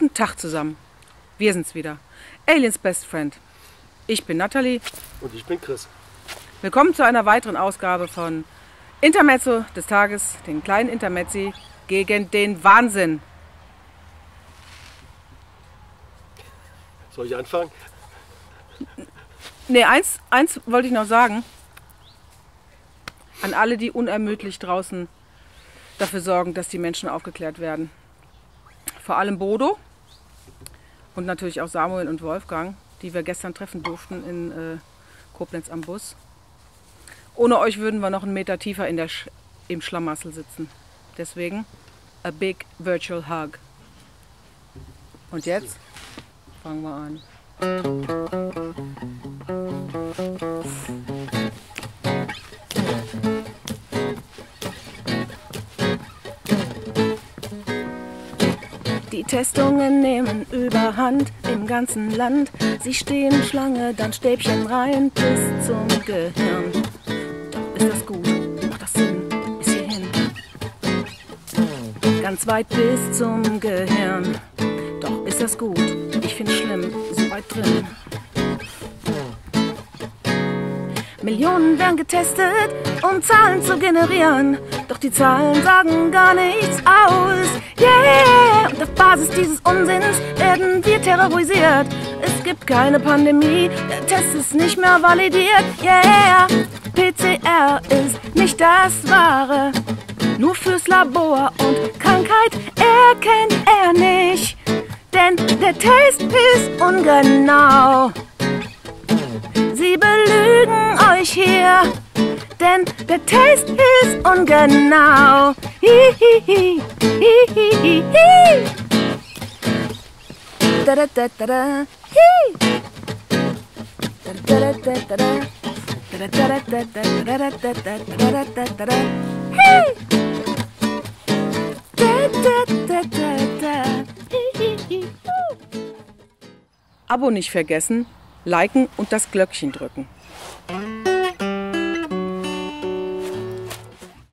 Guten Tag zusammen. Wir sind's wieder. Aliens Best Friend. Ich bin Natalie. Und ich bin Chris. Willkommen zu einer weiteren Ausgabe von Intermezzo des Tages, den kleinen Intermezzi gegen den Wahnsinn. Soll ich anfangen? Nee, eins, eins wollte ich noch sagen. An alle, die unermüdlich draußen dafür sorgen, dass die Menschen aufgeklärt werden. Vor allem Bodo und natürlich auch Samuel und Wolfgang, die wir gestern treffen durften in äh, Koblenz am Bus. Ohne euch würden wir noch einen Meter tiefer in der Sch im Schlamassel sitzen. Deswegen a big virtual hug. Und jetzt fangen wir an. Die Testungen nehmen überhand im ganzen Land. Sie stehen Schlange, dann Stäbchen rein bis zum Gehirn. Doch ist das gut? Macht das Sinn? Bis hierhin. Ganz weit bis zum Gehirn. Doch ist das gut? Ich find's schlimm, so weit drin. Millionen werden getestet, um Zahlen zu generieren. Doch die Zahlen sagen gar nichts aus. Yeah! Und auf Basis dieses Unsinns werden wir terrorisiert. Es gibt keine Pandemie, der Test ist nicht mehr validiert. Yeah! PCR ist nicht das Wahre. Nur fürs Labor und Krankheit erkennt er nicht. Denn der Test ist ungenau. Sie belügen euch hier, denn der Test ist ungenau. Hihihi. Abo nicht vergessen, liken und das Glöckchen drücken.